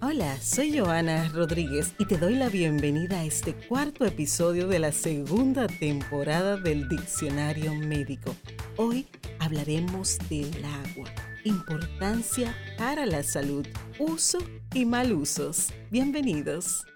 Hola, soy Joana Rodríguez y te doy la bienvenida a este cuarto episodio de la segunda temporada del Diccionario Médico. Hoy hablaremos del agua, importancia para la salud, uso y mal usos. Bienvenidos.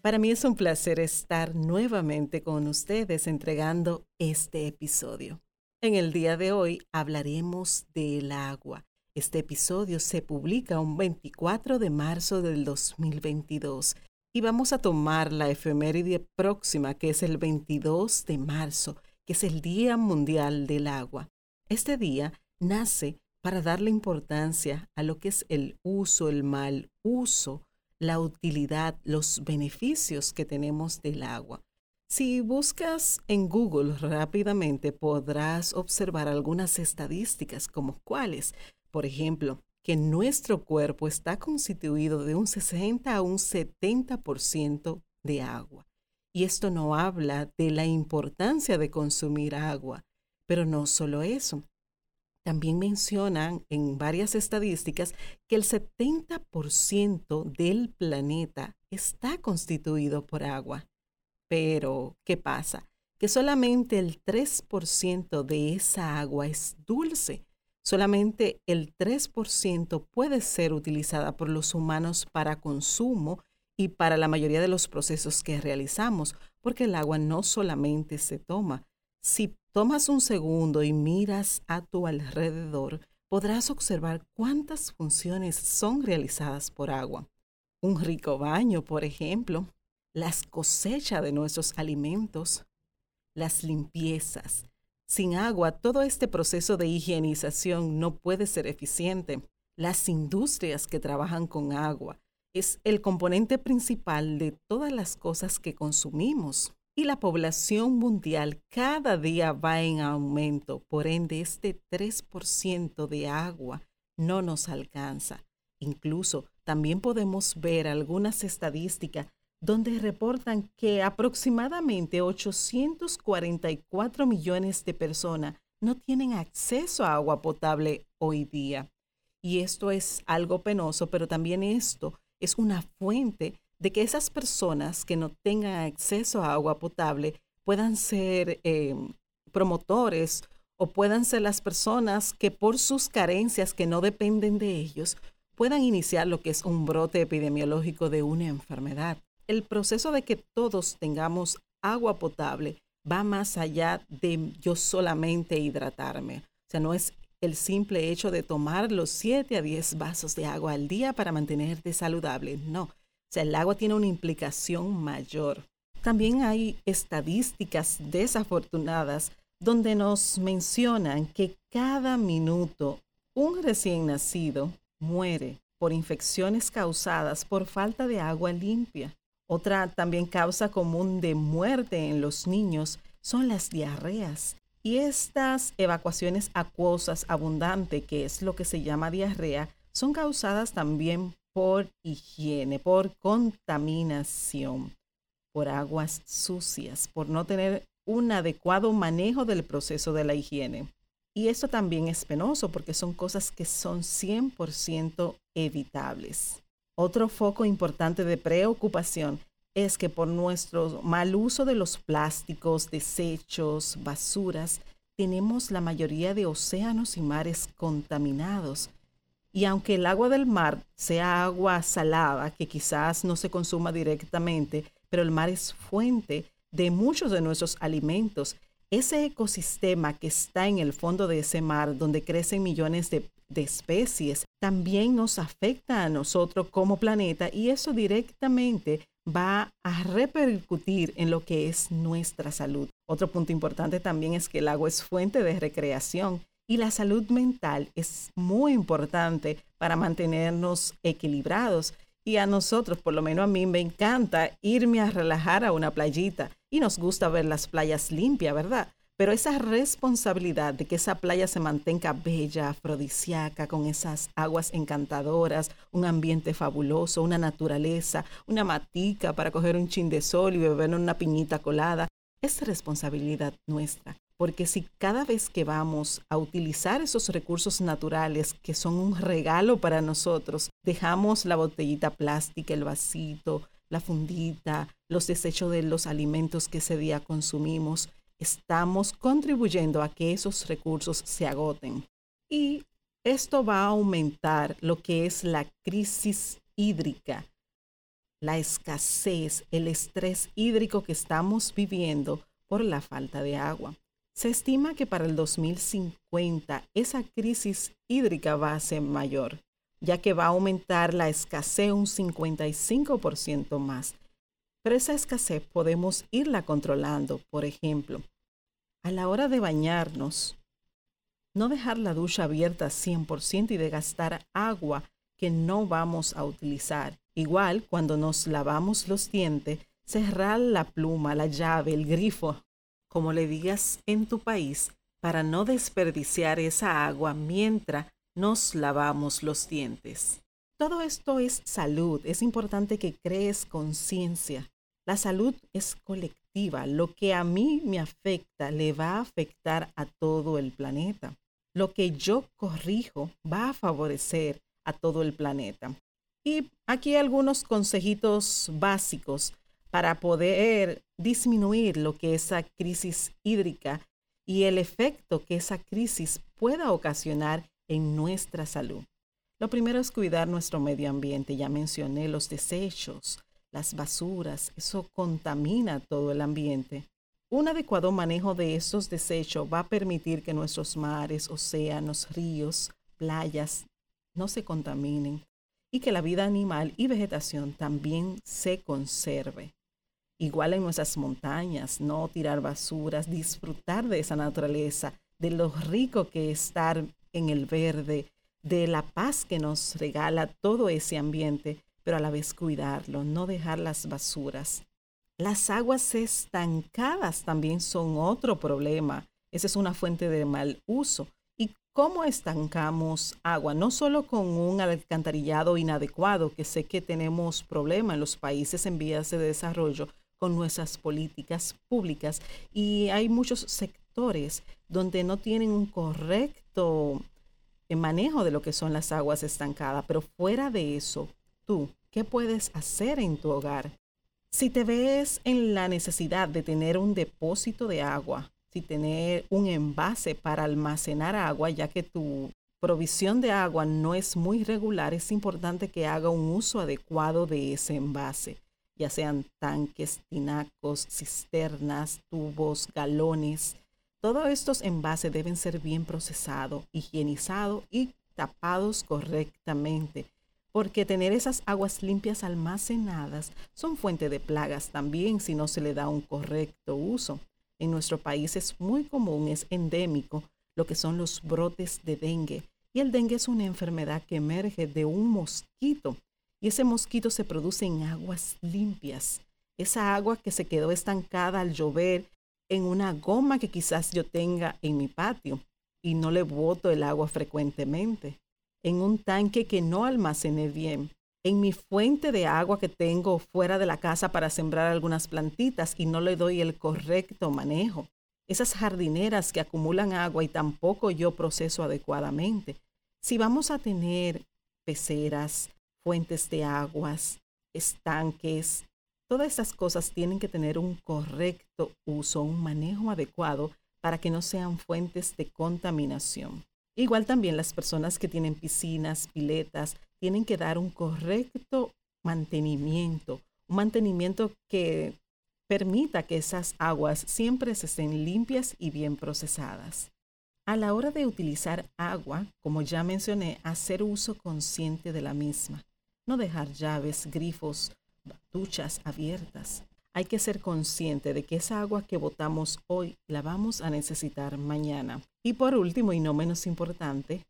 Para mí es un placer estar nuevamente con ustedes entregando este episodio. En el día de hoy hablaremos del agua este episodio se publica un 24 de marzo del 2022 y vamos a tomar la efeméride próxima, que es el 22 de marzo, que es el Día Mundial del Agua. Este día nace para darle importancia a lo que es el uso, el mal uso, la utilidad, los beneficios que tenemos del agua. Si buscas en Google rápidamente podrás observar algunas estadísticas como cuáles por ejemplo, que nuestro cuerpo está constituido de un 60 a un 70% de agua. Y esto no habla de la importancia de consumir agua, pero no solo eso. También mencionan en varias estadísticas que el 70% del planeta está constituido por agua. Pero, ¿qué pasa? Que solamente el 3% de esa agua es dulce Solamente el 3% puede ser utilizada por los humanos para consumo y para la mayoría de los procesos que realizamos, porque el agua no solamente se toma. Si tomas un segundo y miras a tu alrededor, podrás observar cuántas funciones son realizadas por agua. Un rico baño, por ejemplo, las cosechas de nuestros alimentos, las limpiezas, sin agua, todo este proceso de higienización no puede ser eficiente. Las industrias que trabajan con agua es el componente principal de todas las cosas que consumimos. Y la población mundial cada día va en aumento, por ende este 3% de agua no nos alcanza. Incluso también podemos ver algunas estadísticas donde reportan que aproximadamente 844 millones de personas no tienen acceso a agua potable hoy día. Y esto es algo penoso, pero también esto es una fuente de que esas personas que no tengan acceso a agua potable puedan ser eh, promotores o puedan ser las personas que por sus carencias que no dependen de ellos puedan iniciar lo que es un brote epidemiológico de una enfermedad el proceso de que todos tengamos agua potable va más allá de yo solamente hidratarme. O sea, no es el simple hecho de tomar los 7 a 10 vasos de agua al día para mantenerte saludable. No. O sea, el agua tiene una implicación mayor. También hay estadísticas desafortunadas donde nos mencionan que cada minuto un recién nacido muere por infecciones causadas por falta de agua limpia. Otra también causa común de muerte en los niños son las diarreas. Y estas evacuaciones acuosas abundantes, que es lo que se llama diarrea, son causadas también por higiene, por contaminación, por aguas sucias, por no tener un adecuado manejo del proceso de la higiene. Y esto también es penoso porque son cosas que son 100% evitables. Otro foco importante de preocupación es que por nuestro mal uso de los plásticos, desechos, basuras, tenemos la mayoría de océanos y mares contaminados. Y aunque el agua del mar sea agua salada, que quizás no se consuma directamente, pero el mar es fuente de muchos de nuestros alimentos, ese ecosistema que está en el fondo de ese mar, donde crecen millones de especies también nos afecta a nosotros como planeta y eso directamente va a repercutir en lo que es nuestra salud. Otro punto importante también es que el agua es fuente de recreación y la salud mental es muy importante para mantenernos equilibrados. Y a nosotros, por lo menos a mí, me encanta irme a relajar a una playita y nos gusta ver las playas limpias, ¿verdad? Pero esa responsabilidad de que esa playa se mantenga bella, afrodisíaca, con esas aguas encantadoras, un ambiente fabuloso, una naturaleza, una matica para coger un chin de sol y beber una piñita colada, es responsabilidad nuestra, porque si cada vez que vamos a utilizar esos recursos naturales que son un regalo para nosotros, dejamos la botellita plástica, el vasito, la fundita, los desechos de los alimentos que ese día consumimos, estamos contribuyendo a que esos recursos se agoten. Y esto va a aumentar lo que es la crisis hídrica, la escasez, el estrés hídrico que estamos viviendo por la falta de agua. Se estima que para el 2050 esa crisis hídrica va a ser mayor, ya que va a aumentar la escasez un 55% más. Pero esa escasez podemos irla controlando, por ejemplo, a la hora de bañarnos, no dejar la ducha abierta 100% y de gastar agua que no vamos a utilizar. Igual, cuando nos lavamos los dientes, cerrar la pluma, la llave, el grifo como le digas en tu país, para no desperdiciar esa agua mientras nos lavamos los dientes. Todo esto es salud. Es importante que crees conciencia. La salud es colectiva. Lo que a mí me afecta le va a afectar a todo el planeta. Lo que yo corrijo va a favorecer a todo el planeta. Y aquí algunos consejitos básicos para poder disminuir lo que esa crisis hídrica y el efecto que esa crisis pueda ocasionar en nuestra salud. Lo primero es cuidar nuestro medio ambiente. Ya mencioné los desechos, las basuras, eso contamina todo el ambiente. Un adecuado manejo de esos desechos va a permitir que nuestros mares, océanos, ríos, playas no se contaminen y que la vida animal y vegetación también se conserve igual en nuestras montañas, no tirar basuras, disfrutar de esa naturaleza, de lo rico que es estar en el verde, de la paz que nos regala todo ese ambiente, pero a la vez cuidarlo, no dejar las basuras. Las aguas estancadas también son otro problema. Esa es una fuente de mal uso. ¿Y cómo estancamos agua? No solo con un alcantarillado inadecuado, que sé que tenemos problema en los países en vías de desarrollo, con nuestras políticas públicas. Y hay muchos sectores donde no tienen un correcto manejo de lo que son las aguas estancadas, pero fuera de eso, tú, ¿qué puedes hacer en tu hogar? Si te ves en la necesidad de tener un depósito de agua, si tener un envase para almacenar agua, ya que tu provisión de agua no es muy regular, es importante que haga un uso adecuado de ese envase ya sean tanques, tinacos, cisternas, tubos, galones. Todos estos envases deben ser bien procesados, higienizados y tapados correctamente, porque tener esas aguas limpias almacenadas son fuente de plagas también si no se le da un correcto uso. En nuestro país es muy común, es endémico, lo que son los brotes de dengue. Y el dengue es una enfermedad que emerge de un mosquito y ese mosquito se produce en aguas limpias. Esa agua que se quedó estancada al llover en una goma que quizás yo tenga en mi patio y no le boto el agua frecuentemente. En un tanque que no almacené bien. En mi fuente de agua que tengo fuera de la casa para sembrar algunas plantitas y no le doy el correcto manejo. Esas jardineras que acumulan agua y tampoco yo proceso adecuadamente. Si vamos a tener peceras, fuentes de aguas, estanques. Todas estas cosas tienen que tener un correcto uso, un manejo adecuado para que no sean fuentes de contaminación. Igual también las personas que tienen piscinas, piletas, tienen que dar un correcto mantenimiento, un mantenimiento que permita que esas aguas siempre se estén limpias y bien procesadas. A la hora de utilizar agua, como ya mencioné, hacer uso consciente de la misma no dejar llaves, grifos, duchas abiertas. Hay que ser consciente de que esa agua que botamos hoy la vamos a necesitar mañana. Y por último y no menos importante,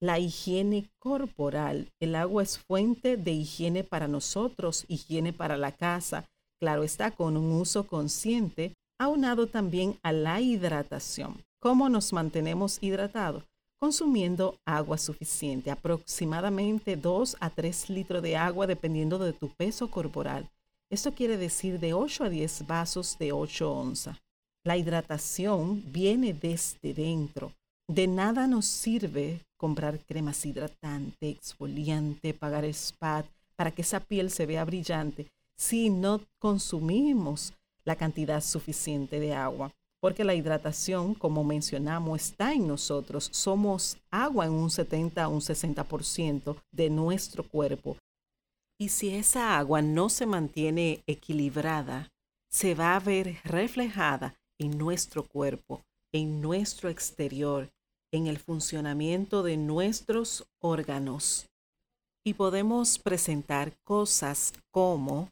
la higiene corporal. El agua es fuente de higiene para nosotros, higiene para la casa. Claro está, con un uso consciente, aunado también a la hidratación. ¿Cómo nos mantenemos hidratados? Consumiendo agua suficiente, aproximadamente 2 a 3 litros de agua dependiendo de tu peso corporal. Esto quiere decir de 8 a 10 vasos de 8 onzas. La hidratación viene desde dentro. De nada nos sirve comprar cremas hidratante, exfoliante, pagar spa para que esa piel se vea brillante si no consumimos la cantidad suficiente de agua. Porque la hidratación, como mencionamos, está en nosotros. Somos agua en un 70 a un 60% de nuestro cuerpo. Y si esa agua no se mantiene equilibrada, se va a ver reflejada en nuestro cuerpo, en nuestro exterior, en el funcionamiento de nuestros órganos. Y podemos presentar cosas como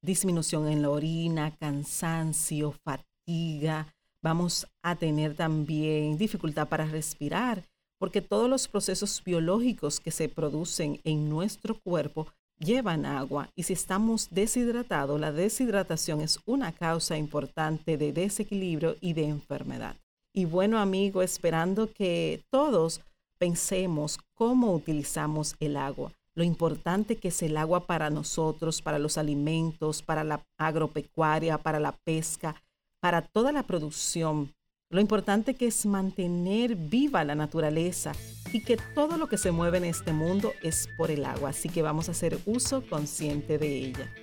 disminución en la orina, cansancio, fatiga. Vamos a tener también dificultad para respirar, porque todos los procesos biológicos que se producen en nuestro cuerpo llevan agua y si estamos deshidratados, la deshidratación es una causa importante de desequilibrio y de enfermedad. Y bueno, amigo, esperando que todos pensemos cómo utilizamos el agua lo importante que es el agua para nosotros, para los alimentos, para la agropecuaria, para la pesca, para toda la producción. Lo importante que es mantener viva la naturaleza y que todo lo que se mueve en este mundo es por el agua, así que vamos a hacer uso consciente de ella.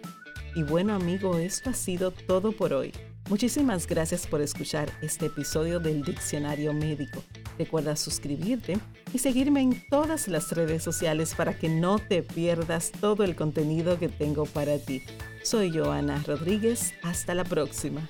Y bueno amigo, esto ha sido todo por hoy. Muchísimas gracias por escuchar este episodio del Diccionario Médico. Recuerda suscribirte y seguirme en todas las redes sociales para que no te pierdas todo el contenido que tengo para ti. Soy Joana Rodríguez. Hasta la próxima.